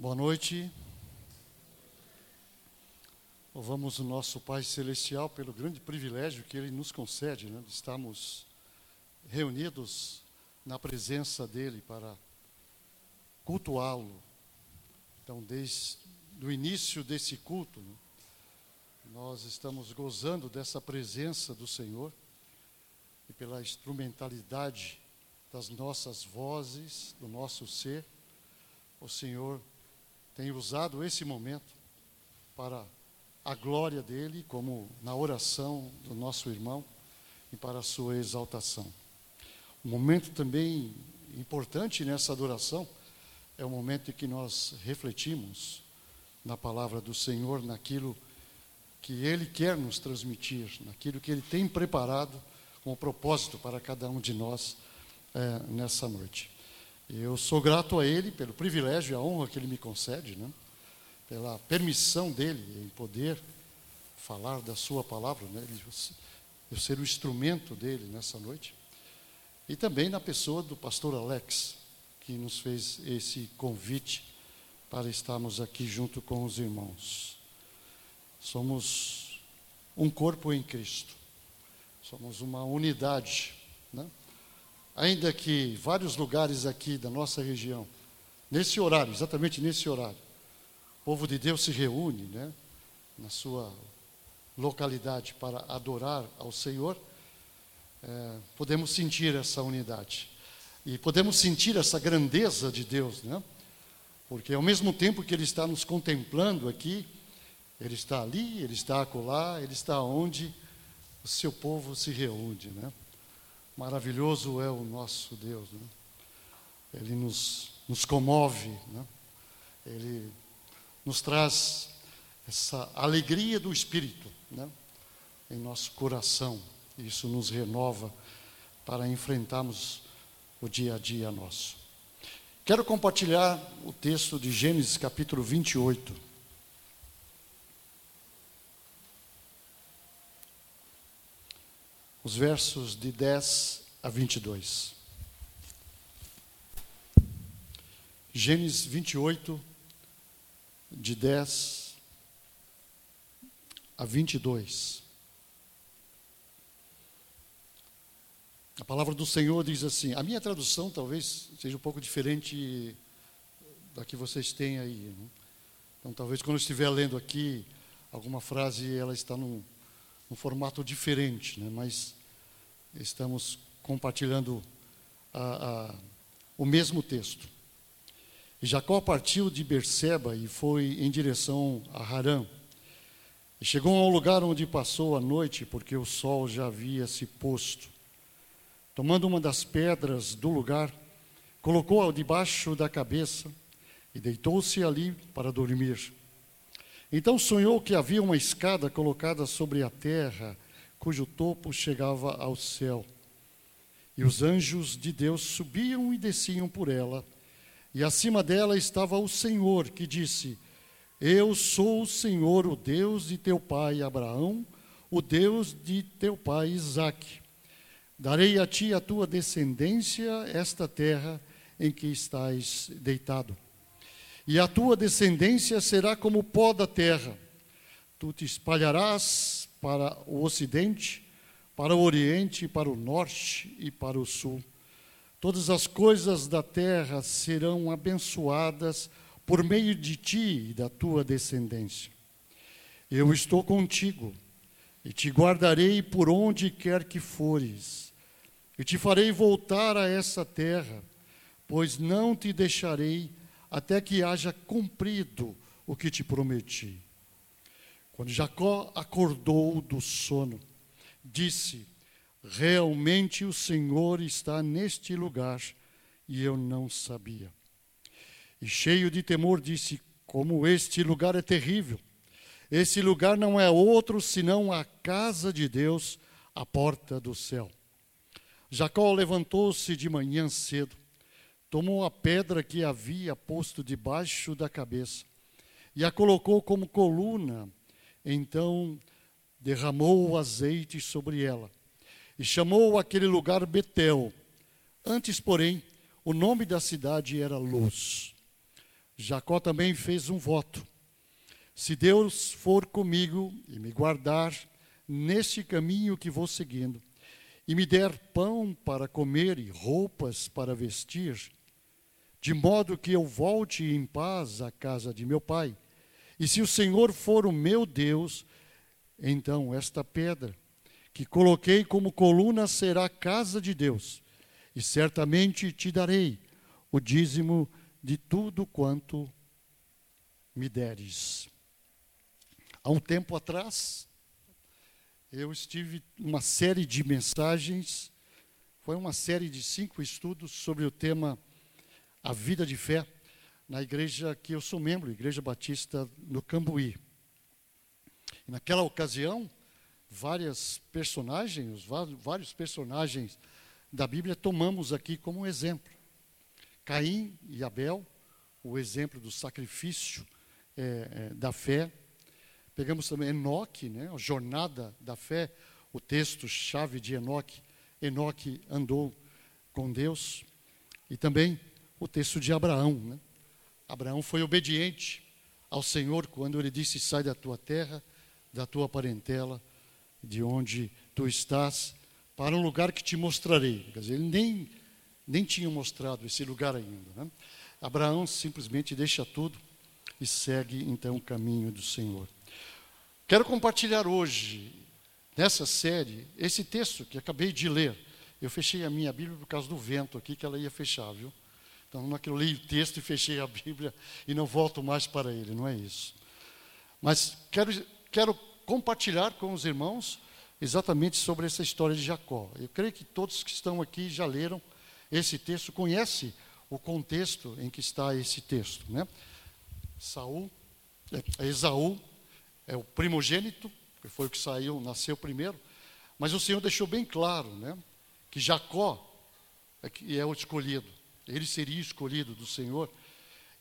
Boa noite. Louvamos o nosso Pai Celestial pelo grande privilégio que Ele nos concede, né, de estarmos reunidos na presença dEle para cultuá-lo. Então, desde o início desse culto, né, nós estamos gozando dessa presença do Senhor e pela instrumentalidade das nossas vozes, do nosso ser, o Senhor tem usado esse momento para a glória dele, como na oração do nosso irmão, e para a sua exaltação. Um momento também importante nessa adoração é o momento em que nós refletimos na palavra do Senhor, naquilo que Ele quer nos transmitir, naquilo que Ele tem preparado com o propósito para cada um de nós é, nessa noite. Eu sou grato a Ele pelo privilégio e a honra que Ele me concede, né? pela permissão dele em poder falar da Sua palavra, né? eu ser o instrumento dele nessa noite. E também na pessoa do pastor Alex, que nos fez esse convite para estarmos aqui junto com os irmãos. Somos um corpo em Cristo, somos uma unidade, né? Ainda que vários lugares aqui da nossa região, nesse horário, exatamente nesse horário, o povo de Deus se reúne, né, na sua localidade para adorar ao Senhor, é, podemos sentir essa unidade e podemos sentir essa grandeza de Deus, né? Porque ao mesmo tempo que Ele está nos contemplando aqui, Ele está ali, Ele está acolá, Ele está onde o seu povo se reúne, né? Maravilhoso é o nosso Deus. Né? Ele nos, nos comove, né? ele nos traz essa alegria do Espírito né? em nosso coração. Isso nos renova para enfrentarmos o dia a dia nosso. Quero compartilhar o texto de Gênesis capítulo 28. os versos de 10 a 22. Gênesis 28, de 10 a 22. A palavra do Senhor diz assim: a minha tradução talvez seja um pouco diferente da que vocês têm aí. Né? Então, talvez quando eu estiver lendo aqui, alguma frase ela está num, um formato diferente, né? mas estamos compartilhando a, a, o mesmo texto. Jacó partiu de Berseba e foi em direção a Harã. E chegou ao lugar onde passou a noite, porque o sol já havia se posto. Tomando uma das pedras do lugar, colocou-a debaixo da cabeça e deitou-se ali para dormir. Então sonhou que havia uma escada colocada sobre a terra, cujo topo chegava ao céu. E os anjos de Deus subiam e desciam por ela, e acima dela estava o Senhor, que disse: Eu sou o Senhor, o Deus de teu pai Abraão, o Deus de teu pai Isaque. Darei a ti a tua descendência esta terra em que estás deitado e a tua descendência será como o pó da terra. Tu te espalharás para o ocidente, para o oriente, para o norte e para o sul. Todas as coisas da terra serão abençoadas por meio de ti e da tua descendência. Eu estou contigo e te guardarei por onde quer que fores, e te farei voltar a essa terra, pois não te deixarei até que haja cumprido o que te prometi. Quando Jacó acordou do sono, disse: Realmente o Senhor está neste lugar e eu não sabia. E cheio de temor, disse: Como este lugar é terrível! Esse lugar não é outro senão a casa de Deus, a porta do céu. Jacó levantou-se de manhã cedo tomou a pedra que havia posto debaixo da cabeça e a colocou como coluna. Então derramou o azeite sobre ela e chamou aquele lugar Betel. Antes, porém, o nome da cidade era Luz. Jacó também fez um voto: se Deus for comigo e me guardar neste caminho que vou seguindo, e me der pão para comer e roupas para vestir, de modo que eu volte em paz à casa de meu pai, e se o Senhor for o meu Deus, então esta pedra que coloquei como coluna será a casa de Deus, e certamente te darei o dízimo de tudo quanto me deres. Há um tempo atrás, eu estive uma série de mensagens, foi uma série de cinco estudos sobre o tema A Vida de Fé, na igreja que eu sou membro, Igreja Batista no Cambuí. Naquela ocasião, várias personagens, vários personagens da Bíblia tomamos aqui como exemplo. Caim e Abel, o exemplo do sacrifício é, é, da fé. Pegamos também Enoque, né, a jornada da fé, o texto-chave de Enoque. Enoque andou com Deus. E também o texto de Abraão. Né? Abraão foi obediente ao Senhor quando ele disse: Sai da tua terra, da tua parentela, de onde tu estás, para um lugar que te mostrarei. Quer dizer, ele nem, nem tinha mostrado esse lugar ainda. Né? Abraão simplesmente deixa tudo e segue então o caminho do Senhor. Quero compartilhar hoje, nessa série, esse texto que acabei de ler. Eu fechei a minha Bíblia por causa do vento aqui, que ela ia fechar, viu? Então, não é que eu li o texto e fechei a Bíblia e não volto mais para ele, não é isso. Mas quero, quero compartilhar com os irmãos exatamente sobre essa história de Jacó. Eu creio que todos que estão aqui já leram esse texto, conhecem o contexto em que está esse texto. Né? Saul, é, Esaú é o primogênito, que foi o que saiu, nasceu primeiro, mas o Senhor deixou bem claro, né, que Jacó é, que é o escolhido, ele seria escolhido do Senhor,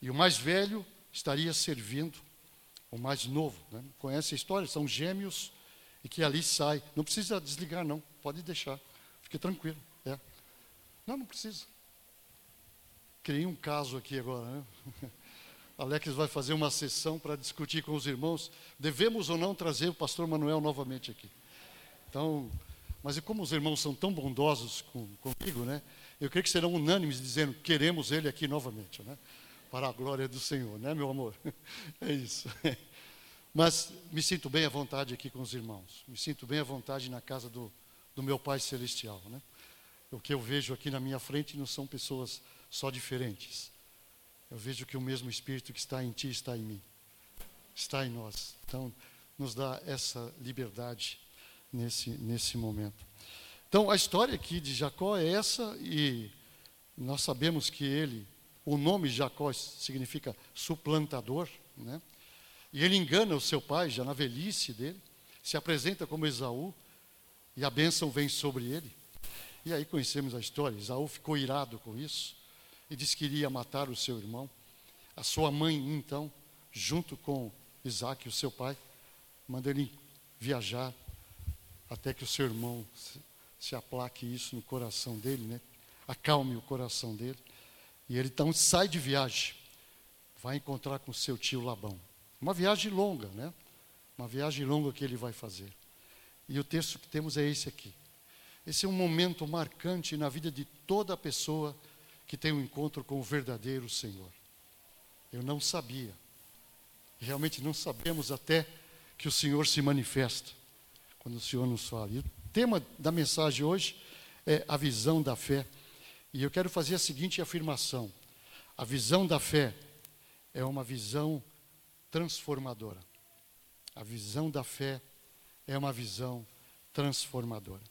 e o mais velho estaria servindo o mais novo. Né? Conhece a história? São gêmeos e que ali sai. Não precisa desligar, não, pode deixar, fique tranquilo. É. Não, não precisa. Criei um caso aqui agora, né? Alex vai fazer uma sessão para discutir com os irmãos. Devemos ou não trazer o pastor Manuel novamente aqui. Então, mas como os irmãos são tão bondosos com, comigo, né? Eu creio que serão unânimes dizendo queremos ele aqui novamente, né? Para a glória do Senhor, né, meu amor? É isso. Mas me sinto bem à vontade aqui com os irmãos. Me sinto bem à vontade na casa do, do meu Pai Celestial, né? O que eu vejo aqui na minha frente não são pessoas só diferentes eu vejo que o mesmo Espírito que está em ti está em mim, está em nós. Então, nos dá essa liberdade nesse, nesse momento. Então, a história aqui de Jacó é essa, e nós sabemos que ele, o nome Jacó significa suplantador, né? E ele engana o seu pai, já na velhice dele, se apresenta como Esaú, e a bênção vem sobre ele. E aí conhecemos a história. Esaú ficou irado com isso e disse que iria matar o seu irmão. A sua mãe, então, junto com Isaac, o seu pai, manda ele viajar até que o seu irmão se, se aplaque isso no coração dele, né? acalme o coração dele. E ele então sai de viagem, vai encontrar com seu tio Labão. Uma viagem longa, né? Uma viagem longa que ele vai fazer. E o texto que temos é esse aqui. Esse é um momento marcante na vida de toda pessoa que tem um encontro com o verdadeiro Senhor. Eu não sabia. Realmente não sabemos até que o Senhor se manifesta quando o Senhor nos fala. E o tema da mensagem hoje é a visão da fé. E eu quero fazer a seguinte afirmação: a visão da fé é uma visão transformadora. A visão da fé é uma visão transformadora.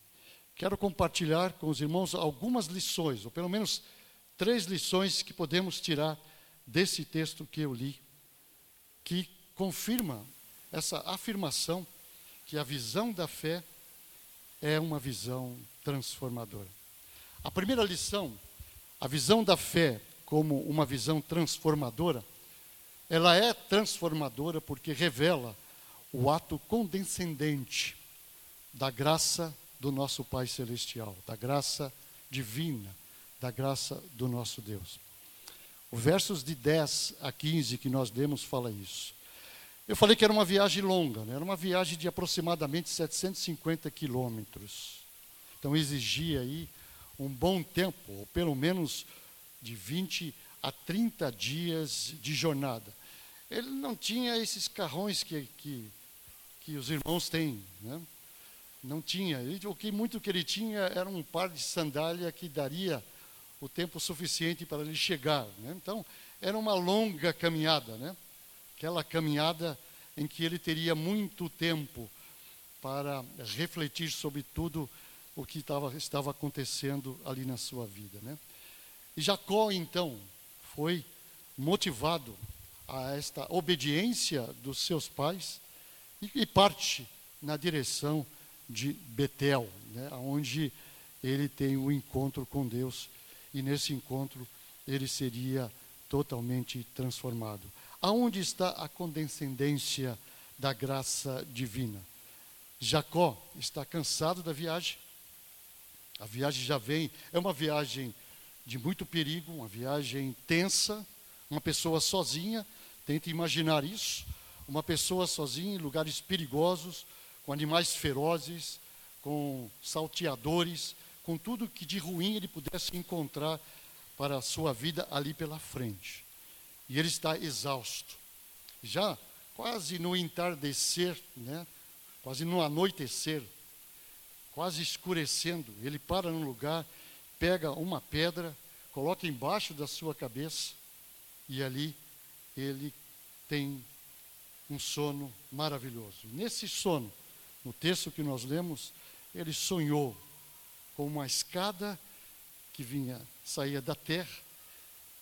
Quero compartilhar com os irmãos algumas lições, ou pelo menos três lições que podemos tirar desse texto que eu li, que confirma essa afirmação que a visão da fé é uma visão transformadora. A primeira lição, a visão da fé como uma visão transformadora, ela é transformadora porque revela o ato condescendente da graça do nosso Pai Celestial, da graça divina da graça do nosso Deus. Os versos de 10 a 15 que nós demos fala isso. Eu falei que era uma viagem longa, né? era uma viagem de aproximadamente 750 quilômetros. Então exigia aí um bom tempo, ou pelo menos de 20 a 30 dias de jornada. Ele não tinha esses carrões que, que, que os irmãos têm. Né? Não tinha. O que muito que ele tinha era um par de sandália que daria o tempo suficiente para ele chegar. Né? Então, era uma longa caminhada, né? aquela caminhada em que ele teria muito tempo para refletir sobre tudo o que estava, estava acontecendo ali na sua vida. Né? E Jacó, então, foi motivado a esta obediência dos seus pais e, e parte na direção de Betel, né, onde ele tem o um encontro com Deus e nesse encontro ele seria totalmente transformado. Aonde está a condescendência da graça divina? Jacó está cansado da viagem. A viagem já vem, é uma viagem de muito perigo, uma viagem tensa, uma pessoa sozinha, tente imaginar isso, uma pessoa sozinha em lugares perigosos, com animais ferozes, com salteadores, com tudo que de ruim ele pudesse encontrar para a sua vida ali pela frente. E ele está exausto. Já quase no entardecer, né? quase no anoitecer, quase escurecendo, ele para num lugar, pega uma pedra, coloca embaixo da sua cabeça e ali ele tem um sono maravilhoso. Nesse sono, no texto que nós lemos, ele sonhou com uma escada que vinha, saía da terra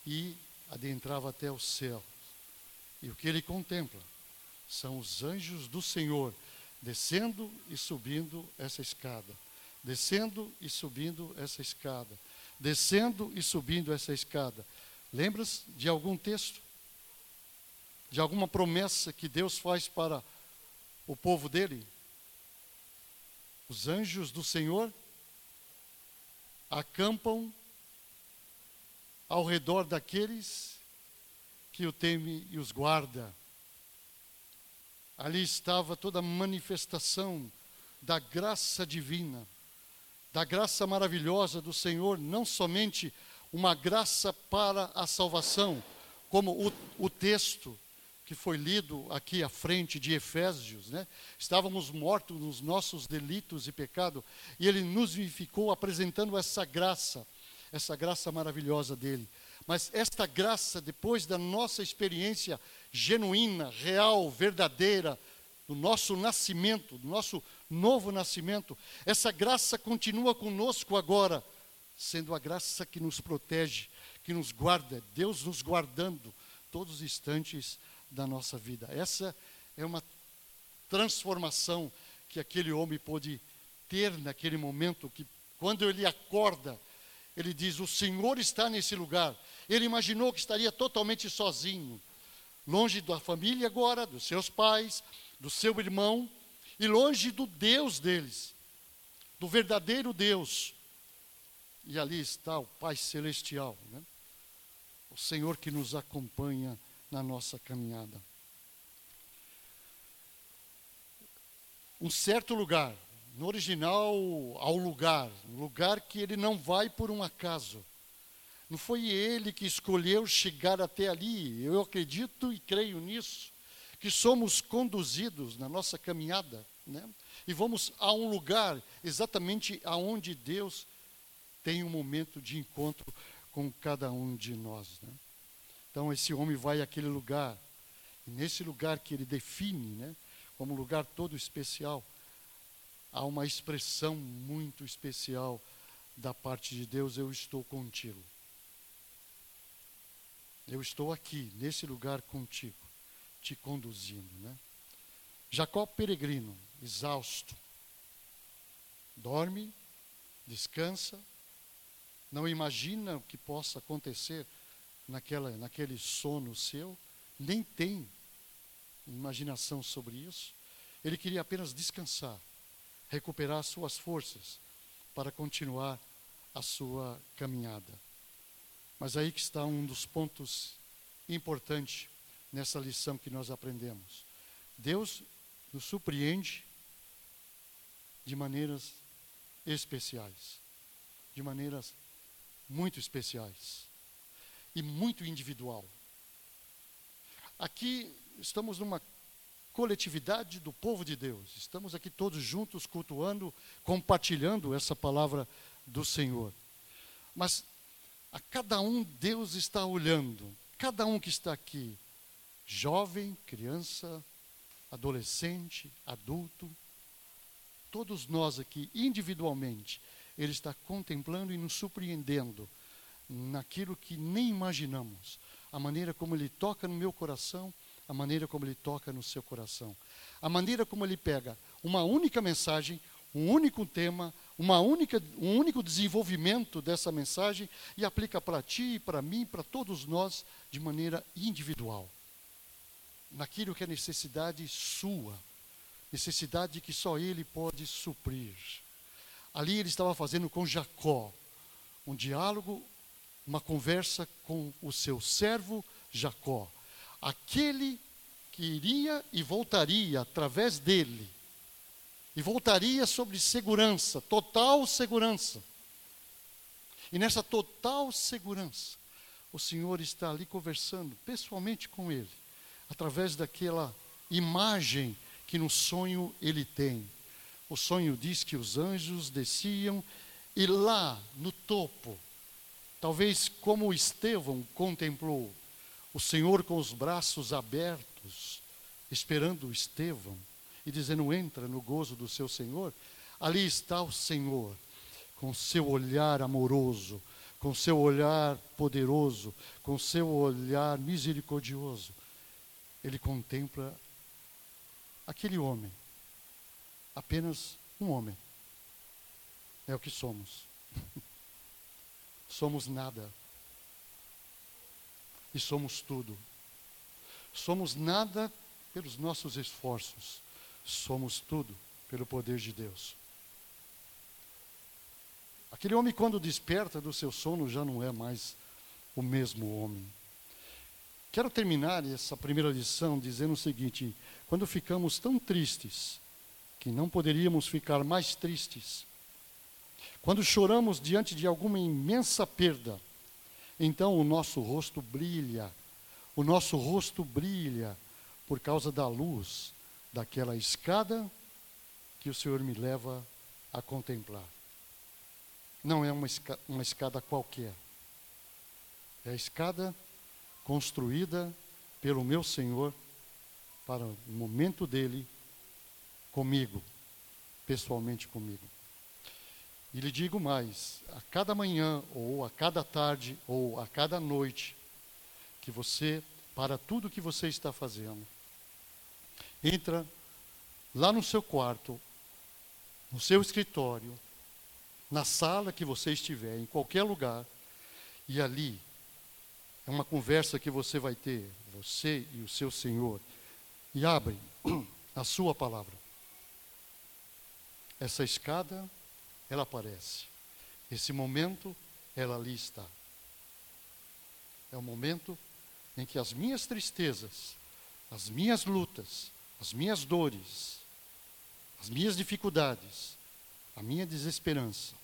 e adentrava até o céu. E o que ele contempla são os anjos do Senhor descendo e subindo essa escada, descendo e subindo essa escada, descendo e subindo essa escada. Lembras de algum texto? De alguma promessa que Deus faz para o povo dele? Os anjos do Senhor acampam ao redor daqueles que o teme e os guarda. Ali estava toda a manifestação da graça divina, da graça maravilhosa do Senhor, não somente uma graça para a salvação, como o, o texto que foi lido aqui à frente de Efésios, né? Estávamos mortos nos nossos delitos e pecado, e ele nos vivificou apresentando essa graça, essa graça maravilhosa dele. Mas esta graça, depois da nossa experiência genuína, real, verdadeira, do nosso nascimento, do nosso novo nascimento, essa graça continua conosco agora, sendo a graça que nos protege, que nos guarda, Deus nos guardando todos os instantes da nossa vida. Essa é uma transformação que aquele homem pôde ter naquele momento, que quando ele acorda, ele diz: O Senhor está nesse lugar. Ele imaginou que estaria totalmente sozinho, longe da família agora, dos seus pais, do seu irmão, e longe do Deus deles, do verdadeiro Deus. E ali está o Pai Celestial, né? o Senhor que nos acompanha na nossa caminhada. Um certo lugar, no original, ao lugar, um lugar que ele não vai por um acaso. Não foi ele que escolheu chegar até ali. Eu acredito e creio nisso, que somos conduzidos na nossa caminhada, né? E vamos a um lugar exatamente aonde Deus tem um momento de encontro com cada um de nós, né? Então esse homem vai àquele lugar, e nesse lugar que ele define, né, como lugar todo especial, há uma expressão muito especial da parte de Deus: eu estou contigo. Eu estou aqui, nesse lugar contigo, te conduzindo, né? Jacó peregrino, exausto, dorme, descansa, não imagina o que possa acontecer naquela, naquele sono seu, nem tem imaginação sobre isso. Ele queria apenas descansar, recuperar suas forças para continuar a sua caminhada. Mas aí que está um dos pontos importantes nessa lição que nós aprendemos. Deus nos surpreende de maneiras especiais, de maneiras muito especiais e muito individual. Aqui estamos numa coletividade do povo de Deus. Estamos aqui todos juntos cultuando, compartilhando essa palavra do Senhor. Mas a cada um Deus está olhando, cada um que está aqui, jovem, criança, adolescente, adulto, todos nós aqui, individualmente, Ele está contemplando e nos surpreendendo naquilo que nem imaginamos. A maneira como Ele toca no meu coração, a maneira como Ele toca no seu coração. A maneira como Ele pega uma única mensagem, um único tema, uma única, um único desenvolvimento dessa mensagem e aplica para ti, para mim, para todos nós, de maneira individual. Naquilo que é necessidade sua, necessidade que só Ele pode suprir. Ali ele estava fazendo com Jacó um diálogo, uma conversa com o seu servo Jacó. Aquele que iria e voltaria através dele e voltaria sobre segurança, total segurança. E nessa total segurança, o Senhor está ali conversando pessoalmente com ele, através daquela imagem que no sonho ele tem. O sonho diz que os anjos desciam e lá no topo, talvez como Estevão contemplou, o Senhor com os braços abertos, esperando Estevão e dizendo: Entra no gozo do seu Senhor. Ali está o Senhor, com seu olhar amoroso, com seu olhar poderoso, com seu olhar misericordioso. Ele contempla aquele homem, apenas um homem. É o que somos. somos nada. Somos tudo. Somos nada pelos nossos esforços somos tudo pelo poder de Deus. Aquele homem, quando desperta do seu sono, já não é mais o mesmo homem. Quero terminar essa primeira lição dizendo o seguinte: quando ficamos tão tristes, que não poderíamos ficar mais tristes, quando choramos diante de alguma imensa perda, então o nosso rosto brilha, o nosso rosto brilha por causa da luz daquela escada que o Senhor me leva a contemplar. Não é uma escada, uma escada qualquer. É a escada construída pelo meu Senhor para o momento dele comigo, pessoalmente comigo. E lhe digo mais: a cada manhã, ou a cada tarde, ou a cada noite, que você, para tudo que você está fazendo, entra lá no seu quarto, no seu escritório, na sala que você estiver, em qualquer lugar, e ali é uma conversa que você vai ter, você e o seu Senhor, e abre a sua palavra. Essa escada, ela aparece. Esse momento, ela ali está. É o momento em que as minhas tristezas, as minhas lutas, as minhas dores, as minhas dificuldades, a minha desesperança,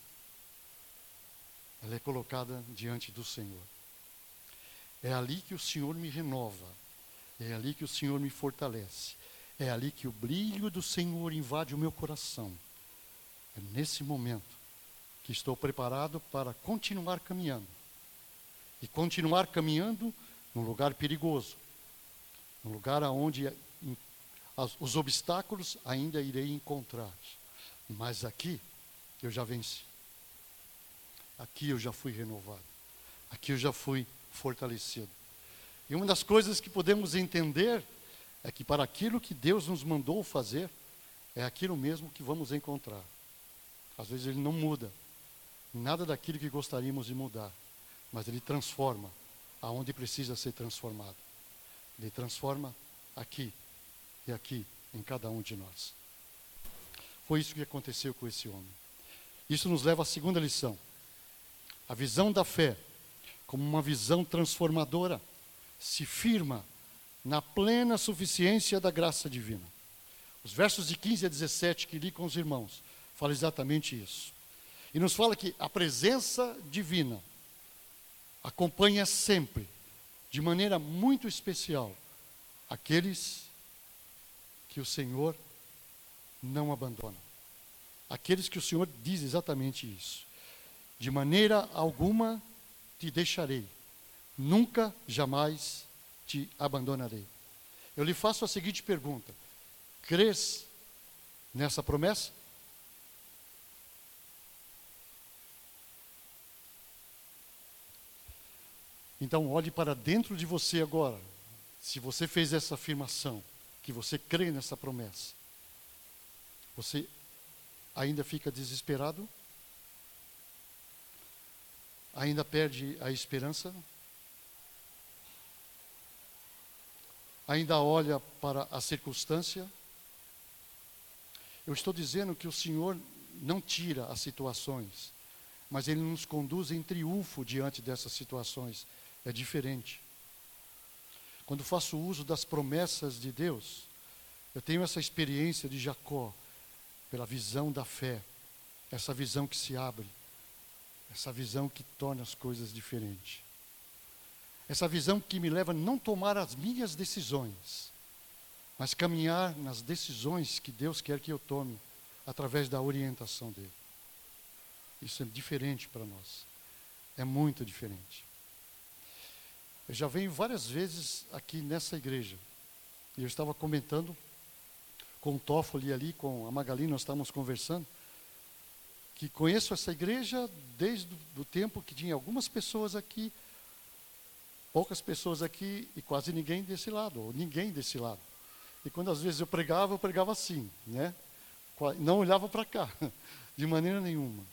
ela é colocada diante do Senhor. É ali que o Senhor me renova, é ali que o Senhor me fortalece, é ali que o brilho do Senhor invade o meu coração. É nesse momento que estou preparado para continuar caminhando. E continuar caminhando num lugar perigoso, num lugar onde os obstáculos ainda irei encontrar, mas aqui eu já venci. Aqui eu já fui renovado. Aqui eu já fui fortalecido. E uma das coisas que podemos entender é que para aquilo que Deus nos mandou fazer, é aquilo mesmo que vamos encontrar. Às vezes ele não muda nada daquilo que gostaríamos de mudar, mas ele transforma aonde precisa ser transformado. Ele transforma aqui e aqui em cada um de nós. Foi isso que aconteceu com esse homem. Isso nos leva à segunda lição. A visão da fé como uma visão transformadora, se firma na plena suficiência da graça divina. Os versos de 15 a 17 que li com os irmãos falam exatamente isso. E nos fala que a presença divina acompanha sempre, de maneira muito especial, aqueles que o Senhor não abandona. Aqueles que o Senhor diz exatamente isso. De maneira alguma te deixarei, nunca, jamais te abandonarei. Eu lhe faço a seguinte pergunta: crês nessa promessa? Então, olhe para dentro de você agora. Se você fez essa afirmação, que você crê nessa promessa, você ainda fica desesperado? ainda perde a esperança? Ainda olha para a circunstância? Eu estou dizendo que o Senhor não tira as situações, mas Ele nos conduz em triunfo diante dessas situações. É diferente. Quando faço uso das promessas de Deus, eu tenho essa experiência de Jacó, pela visão da fé, essa visão que se abre essa visão que torna as coisas diferentes. Essa visão que me leva a não tomar as minhas decisões, mas caminhar nas decisões que Deus quer que eu tome através da orientação dele. Isso é diferente para nós. É muito diferente. Eu já venho várias vezes aqui nessa igreja. E eu estava comentando com o Toffoli ali, com a Magali, nós estávamos conversando que conheço essa igreja desde o tempo que tinha algumas pessoas aqui, poucas pessoas aqui e quase ninguém desse lado, ou ninguém desse lado. E quando às vezes eu pregava, eu pregava assim, né? Não olhava para cá, de maneira nenhuma.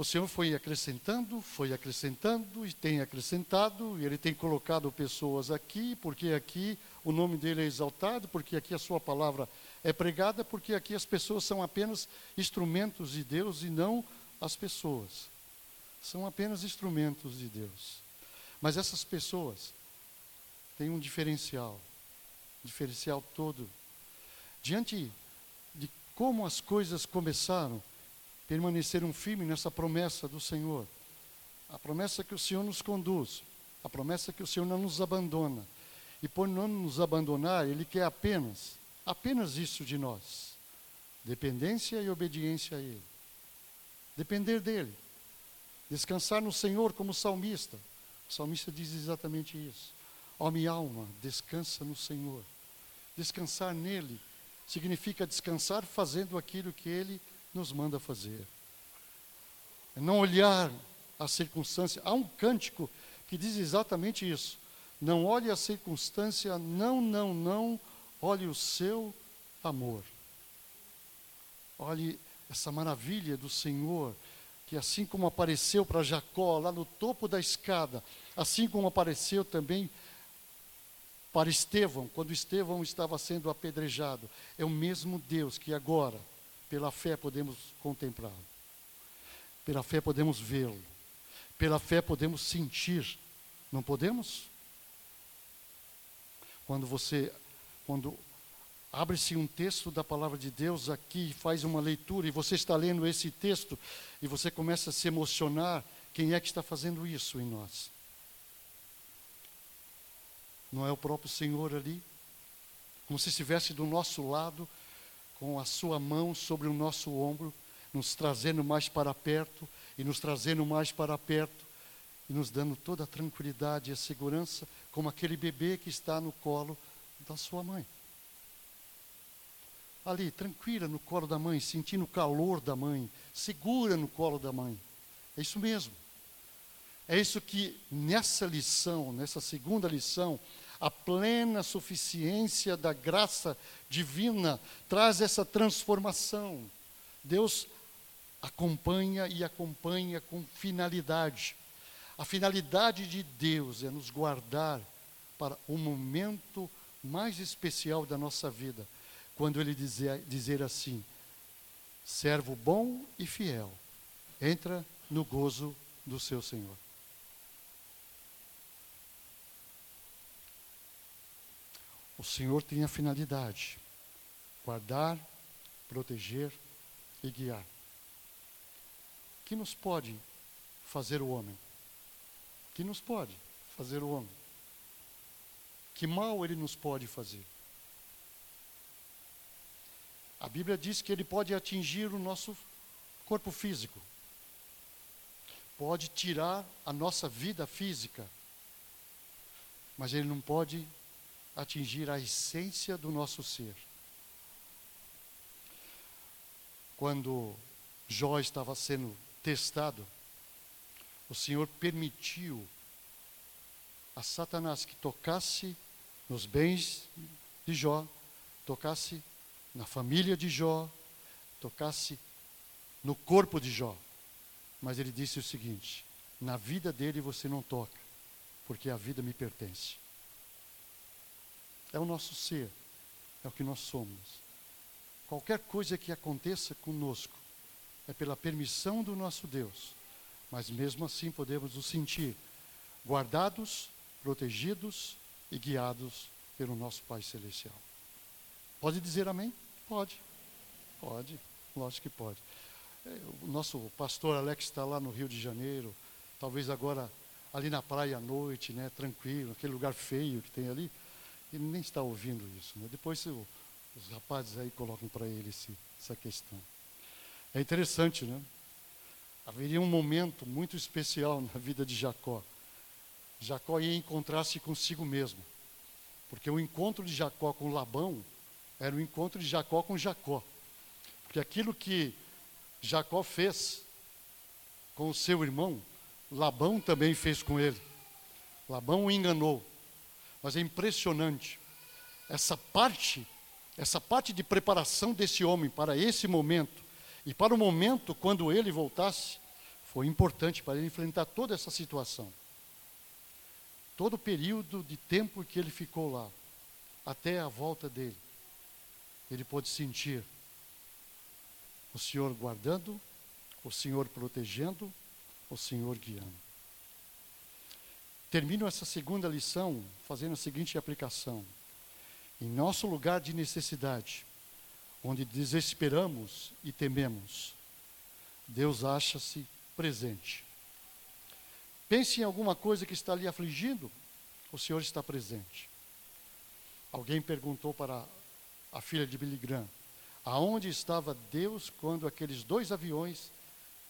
O Senhor foi acrescentando, foi acrescentando e tem acrescentado, e Ele tem colocado pessoas aqui, porque aqui o nome dele é exaltado, porque aqui a Sua palavra é pregada, porque aqui as pessoas são apenas instrumentos de Deus e não as pessoas. São apenas instrumentos de Deus. Mas essas pessoas têm um diferencial, um diferencial todo. Diante de como as coisas começaram, permaneceram firmes nessa promessa do Senhor. A promessa que o Senhor nos conduz, a promessa que o Senhor não nos abandona. E por não nos abandonar, Ele quer apenas, apenas isso de nós: dependência e obediência a Ele. Depender dEle. Descansar no Senhor como salmista. O salmista diz exatamente isso. Ó minha alma, descansa no Senhor. Descansar nele significa descansar fazendo aquilo que Ele nos manda fazer. É não olhar a circunstância. Há um cântico que diz exatamente isso. Não olhe a circunstância, não, não, não, olhe o seu amor. Olhe essa maravilha do Senhor, que assim como apareceu para Jacó lá no topo da escada, assim como apareceu também para Estevão, quando Estevão estava sendo apedrejado, é o mesmo Deus que agora pela fé podemos contemplá-lo. Pela fé podemos vê-lo. Pela fé podemos sentir. Não podemos? Quando você, quando abre-se um texto da palavra de Deus aqui, faz uma leitura e você está lendo esse texto e você começa a se emocionar, quem é que está fazendo isso em nós? Não é o próprio Senhor ali? Como se estivesse do nosso lado, com a sua mão sobre o nosso ombro, nos trazendo mais para perto e nos trazendo mais para perto e nos dando toda a tranquilidade e a segurança, como aquele bebê que está no colo da sua mãe. Ali, tranquila no colo da mãe, sentindo o calor da mãe, segura no colo da mãe. É isso mesmo. É isso que nessa lição, nessa segunda lição, a plena suficiência da graça divina traz essa transformação. Deus acompanha e acompanha com finalidade. A finalidade de Deus é nos guardar para o momento mais especial da nossa vida, quando Ele dizer, dizer assim: servo bom e fiel, entra no gozo do seu Senhor. O Senhor tem a finalidade: guardar, proteger e guiar. Que nos pode fazer o homem? Que nos pode fazer o homem? Que mal ele nos pode fazer? A Bíblia diz que ele pode atingir o nosso corpo físico, pode tirar a nossa vida física, mas ele não pode atingir a essência do nosso ser. Quando Jó estava sendo testado, o Senhor permitiu a Satanás que tocasse nos bens de Jó, tocasse na família de Jó, tocasse no corpo de Jó. Mas ele disse o seguinte: na vida dele você não toca, porque a vida me pertence. É o nosso ser, é o que nós somos. Qualquer coisa que aconteça conosco é pela permissão do nosso Deus, mas mesmo assim podemos nos sentir guardados, protegidos e guiados pelo nosso Pai Celestial. Pode dizer amém? Pode. Pode. Lógico que pode. É, o nosso pastor Alex está lá no Rio de Janeiro, talvez agora ali na praia à noite, né, tranquilo, aquele lugar feio que tem ali, ele nem está ouvindo isso. Né? Depois os rapazes aí colocam para ele esse, essa questão. É interessante, né? Haveria um momento muito especial na vida de Jacó. Jacó ia encontrar-se consigo mesmo. Porque o encontro de Jacó com Labão era o encontro de Jacó com Jacó. Porque aquilo que Jacó fez com o seu irmão, Labão também fez com ele. Labão o enganou. Mas é impressionante. Essa parte, essa parte de preparação desse homem para esse momento e para o momento quando ele voltasse, foi importante para ele enfrentar toda essa situação. Todo o período de tempo que ele ficou lá, até a volta dele ele pôde sentir o Senhor guardando, o Senhor protegendo, o Senhor guiando. Termino essa segunda lição fazendo a seguinte aplicação. Em nosso lugar de necessidade, onde desesperamos e tememos, Deus acha-se presente. Pense em alguma coisa que está lhe afligindo, o Senhor está presente. Alguém perguntou para a filha de Billy Graham, aonde estava Deus quando aqueles dois aviões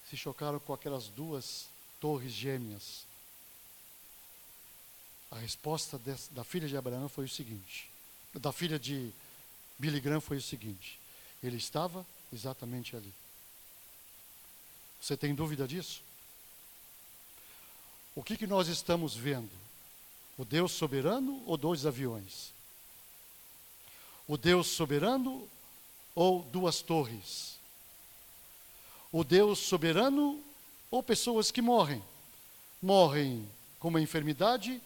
se chocaram com aquelas duas torres gêmeas? A resposta dessa, da filha de Abraão foi o seguinte, da filha de Billy Graham foi o seguinte: ele estava exatamente ali. Você tem dúvida disso? O que, que nós estamos vendo? O Deus soberano ou dois aviões? O Deus soberano ou duas torres? O Deus soberano ou pessoas que morrem? Morrem com uma enfermidade,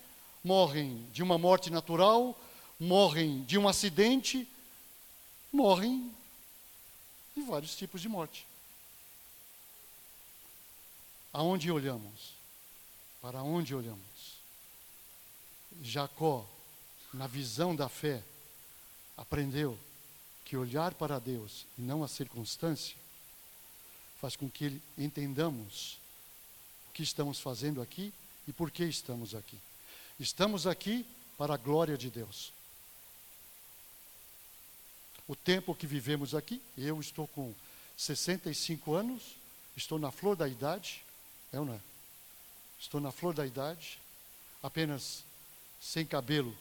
morrem de uma morte natural, morrem de um acidente, morrem de vários tipos de morte. Aonde olhamos? Para onde olhamos? Jacó, na visão da fé, aprendeu que olhar para Deus e não a circunstância faz com que entendamos o que estamos fazendo aqui e por que estamos aqui. Estamos aqui para a glória de Deus. O tempo que vivemos aqui, eu estou com 65 anos, estou na flor da idade, é ou não é? Estou na flor da idade, apenas sem cabelo,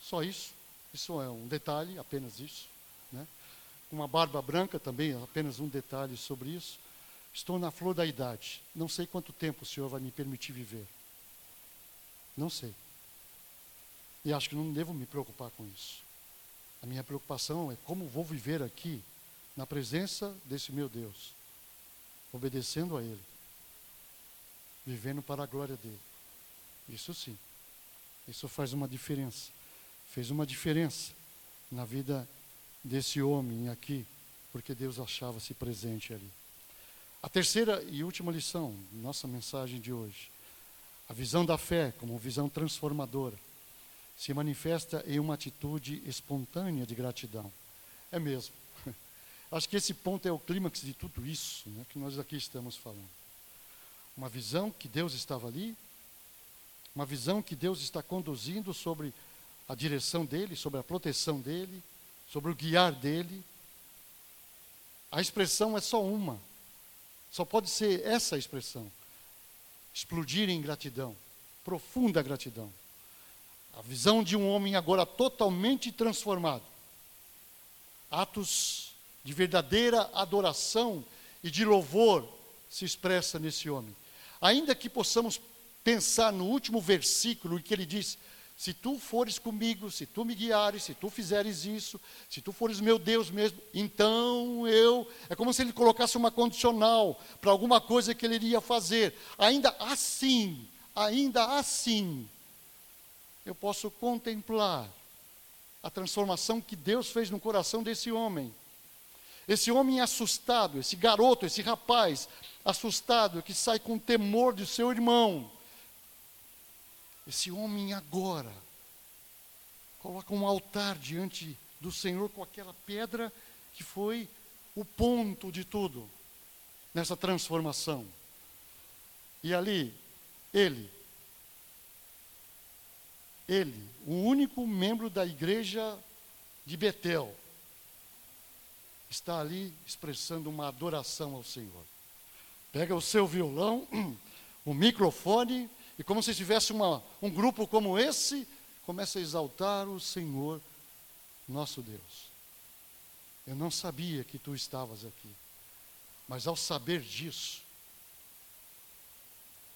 só isso. Isso é um detalhe, apenas isso. Né? Uma barba branca também, apenas um detalhe sobre isso. Estou na flor da idade. Não sei quanto tempo o Senhor vai me permitir viver. Não sei. E acho que não devo me preocupar com isso. A minha preocupação é como vou viver aqui, na presença desse meu Deus, obedecendo a Ele, vivendo para a glória dele. Isso sim. Isso faz uma diferença fez uma diferença na vida desse homem aqui, porque Deus achava-se presente ali. A terceira e última lição, nossa mensagem de hoje. A visão da fé como visão transformadora. Se manifesta em uma atitude espontânea de gratidão. É mesmo. Acho que esse ponto é o clímax de tudo isso né, que nós aqui estamos falando. Uma visão que Deus estava ali, uma visão que Deus está conduzindo sobre a direção dele, sobre a proteção dele, sobre o guiar dele. A expressão é só uma, só pode ser essa expressão: explodir em gratidão, profunda gratidão. A visão de um homem agora totalmente transformado. Atos de verdadeira adoração e de louvor se expressa nesse homem. Ainda que possamos pensar no último versículo em que ele diz: Se tu fores comigo, se tu me guiares, se tu fizeres isso, se tu fores meu Deus mesmo, então eu. É como se ele colocasse uma condicional para alguma coisa que ele iria fazer. Ainda assim, ainda assim, eu posso contemplar a transformação que Deus fez no coração desse homem. Esse homem assustado, esse garoto, esse rapaz assustado que sai com temor de seu irmão. Esse homem agora coloca um altar diante do Senhor com aquela pedra que foi o ponto de tudo nessa transformação. E ali, ele, ele, o único membro da igreja de Betel, está ali expressando uma adoração ao Senhor. Pega o seu violão, o microfone, e como se tivesse uma, um grupo como esse, começa a exaltar o Senhor, nosso Deus. Eu não sabia que tu estavas aqui, mas ao saber disso,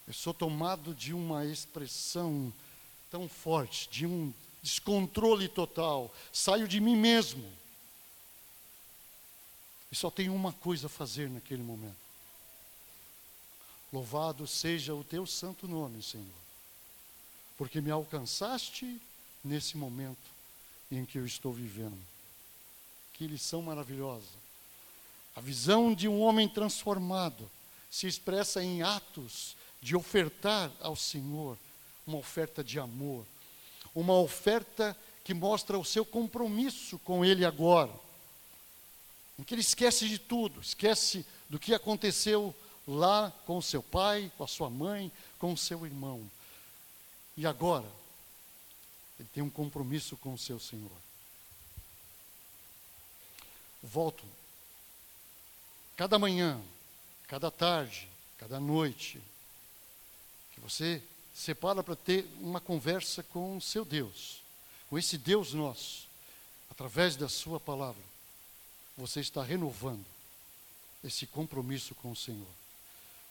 eu sou tomado de uma expressão tão forte, de um descontrole total, saio de mim mesmo. E só tenho uma coisa a fazer naquele momento. Louvado seja o teu santo nome, Senhor, porque me alcançaste nesse momento em que eu estou vivendo. Que lição maravilhosa. A visão de um homem transformado se expressa em atos de ofertar ao Senhor uma oferta de amor, uma oferta que mostra o seu compromisso com Ele agora. Em que ele esquece de tudo, esquece do que aconteceu lá com o seu pai, com a sua mãe, com o seu irmão. E agora, ele tem um compromisso com o seu Senhor. Volto. Cada manhã, cada tarde, cada noite, que você separa para ter uma conversa com o seu Deus, com esse Deus nosso, através da sua palavra, você está renovando esse compromisso com o Senhor.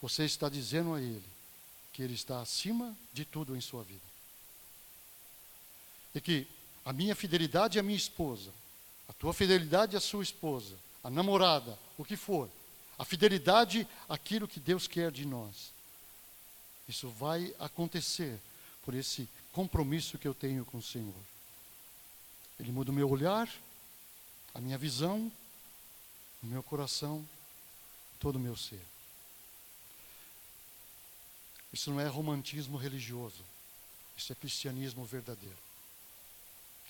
Você está dizendo a Ele que Ele está acima de tudo em sua vida. E que a minha fidelidade à minha esposa, a tua fidelidade à sua esposa, a namorada, o que for, a fidelidade àquilo que Deus quer de nós, isso vai acontecer por esse compromisso que eu tenho com o Senhor. Ele muda o meu olhar, a minha visão, o meu coração, todo o meu ser. Isso não é romantismo religioso, isso é cristianismo verdadeiro.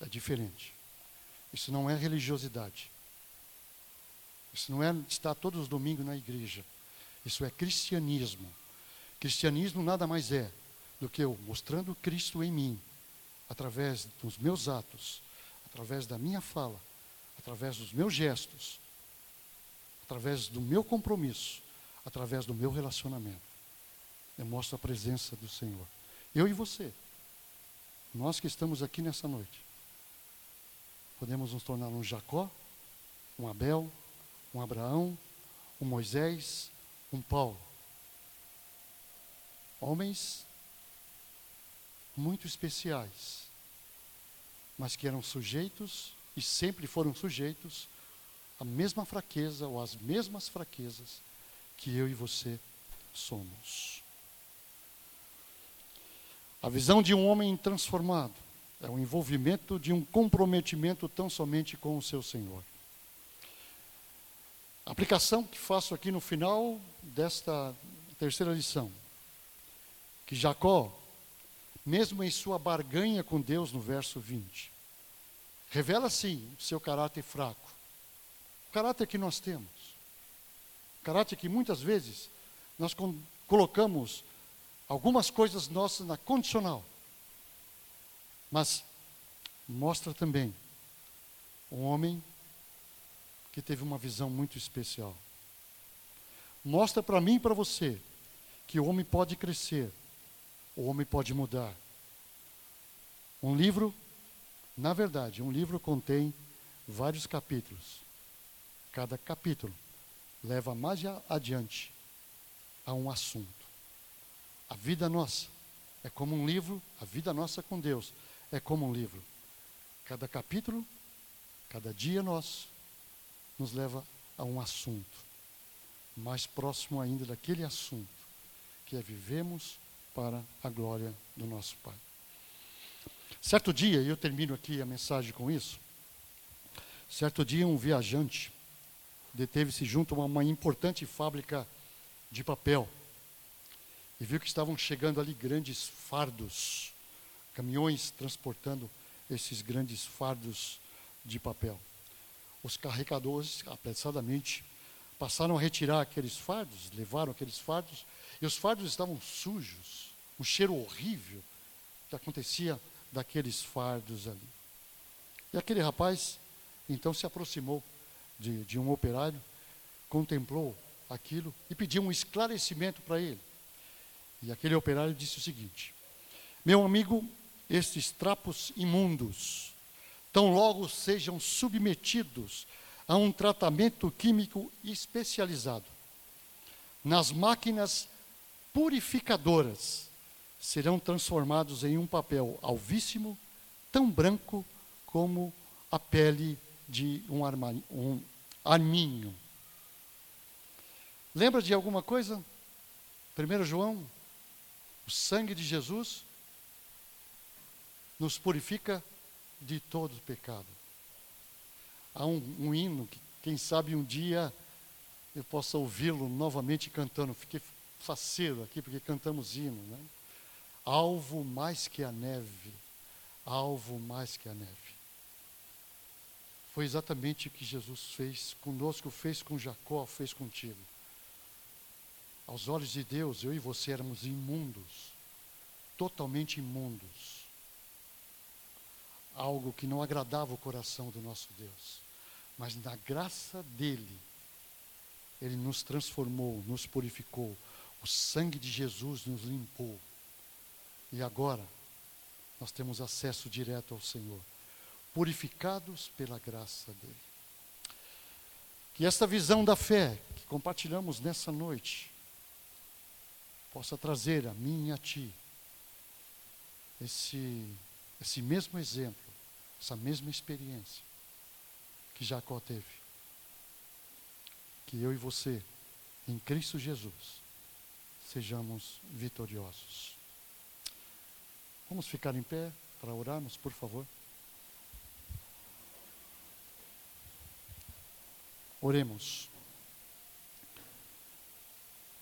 É diferente. Isso não é religiosidade. Isso não é estar todos os domingos na igreja. Isso é cristianismo Cristianismo nada mais é do que eu mostrando Cristo em mim, através dos meus atos, através da minha fala, através dos meus gestos, através do meu compromisso, através do meu relacionamento. Eu mostro a presença do Senhor. Eu e você, nós que estamos aqui nessa noite, podemos nos tornar um Jacó, um Abel, um Abraão, um Moisés, um Paulo homens muito especiais, mas que eram sujeitos e sempre foram sujeitos à mesma fraqueza ou às mesmas fraquezas que eu e você somos. A visão de um homem transformado é o envolvimento de um comprometimento tão somente com o seu Senhor. A aplicação que faço aqui no final desta terceira lição que Jacó mesmo em sua barganha com Deus, no verso 20. Revela, sim, o seu caráter fraco. O caráter que nós temos. O caráter que muitas vezes nós colocamos algumas coisas nossas na condicional. Mas mostra também um homem que teve uma visão muito especial. Mostra para mim e para você que o homem pode crescer, o homem pode mudar. Um livro, na verdade, um livro contém vários capítulos. Cada capítulo leva mais adiante a um assunto. A vida nossa é como um livro, a vida nossa com Deus é como um livro. Cada capítulo, cada dia nosso, nos leva a um assunto. Mais próximo ainda daquele assunto, que é vivemos para a glória do nosso Pai. Certo dia, e eu termino aqui a mensagem com isso. Certo dia, um viajante deteve-se junto a uma importante fábrica de papel e viu que estavam chegando ali grandes fardos, caminhões transportando esses grandes fardos de papel. Os carregadores, apressadamente, passaram a retirar aqueles fardos, levaram aqueles fardos, e os fardos estavam sujos, um cheiro horrível que acontecia daqueles fardos ali. E aquele rapaz, então, se aproximou de, de um operário, contemplou aquilo e pediu um esclarecimento para ele. E aquele operário disse o seguinte: Meu amigo, estes trapos imundos, tão logo sejam submetidos a um tratamento químico especializado, nas máquinas purificadoras, serão transformados em um papel alvíssimo, tão branco como a pele de um, um arminho. Lembra de alguma coisa? 1 João, o sangue de Jesus nos purifica de todo pecado. Há um, um hino que, quem sabe, um dia eu possa ouvi-lo novamente cantando. Fiquei faceiro aqui porque cantamos hino, né? Alvo mais que a neve, alvo mais que a neve. Foi exatamente o que Jesus fez conosco, fez com Jacó, fez contigo. Aos olhos de Deus, eu e você éramos imundos, totalmente imundos algo que não agradava o coração do nosso Deus. Mas na graça dele, ele nos transformou, nos purificou. O sangue de Jesus nos limpou. E agora, nós temos acesso direto ao Senhor, purificados pela graça dele. Que esta visão da fé que compartilhamos nessa noite possa trazer a mim e a ti esse, esse mesmo exemplo essa mesma experiência que Jacó teve. Que eu e você, em Cristo Jesus, sejamos vitoriosos. Vamos ficar em pé para orarmos, por favor. Oremos.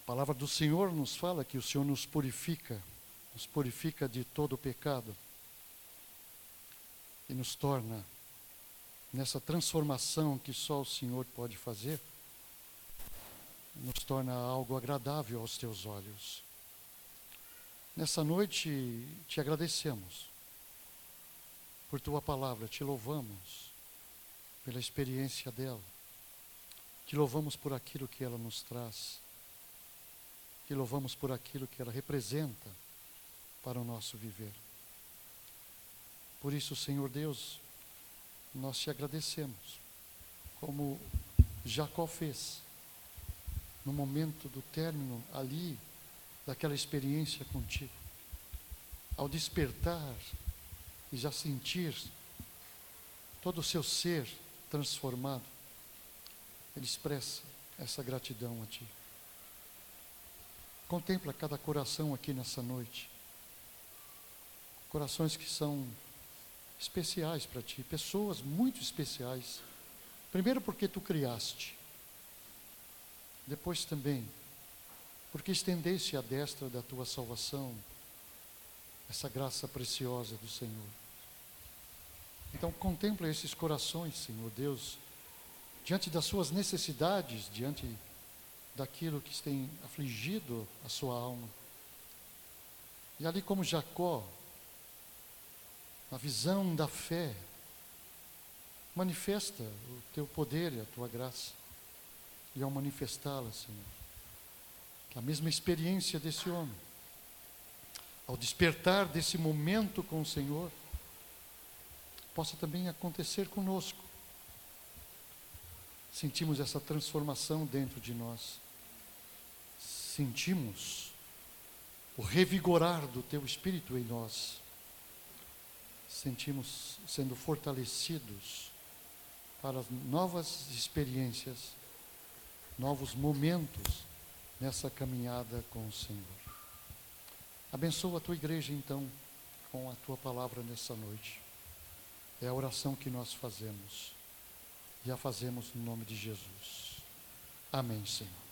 A palavra do Senhor nos fala que o Senhor nos purifica, nos purifica de todo pecado e nos torna nessa transformação que só o Senhor pode fazer, nos torna algo agradável aos teus olhos. Nessa noite te agradecemos por tua palavra, te louvamos pela experiência dela, te louvamos por aquilo que ela nos traz, te louvamos por aquilo que ela representa para o nosso viver. Por isso, Senhor Deus, nós te agradecemos, como Jacó fez, no momento do término ali, daquela experiência contigo. Ao despertar e já sentir todo o seu ser transformado, ele expressa essa gratidão a Ti. Contempla cada coração aqui nessa noite. Corações que são especiais para ti, pessoas muito especiais. Primeiro, porque tu criaste. Depois também, porque estendeste a destra da tua salvação essa graça preciosa do Senhor. Então, contempla esses corações, Senhor Deus, diante das suas necessidades, diante daquilo que tem afligido a sua alma. E ali, como Jacó, na visão da fé, manifesta o teu poder e a tua graça. E ao manifestá-la, Senhor, que a mesma experiência desse homem, ao despertar desse momento com o Senhor, possa também acontecer conosco. Sentimos essa transformação dentro de nós. Sentimos o revigorar do teu espírito em nós. Sentimos sendo fortalecidos para novas experiências, novos momentos nessa caminhada com o Senhor. Abençoa a tua igreja então com a tua palavra nessa noite. É a oração que nós fazemos. E a fazemos no nome de Jesus. Amém, Senhor.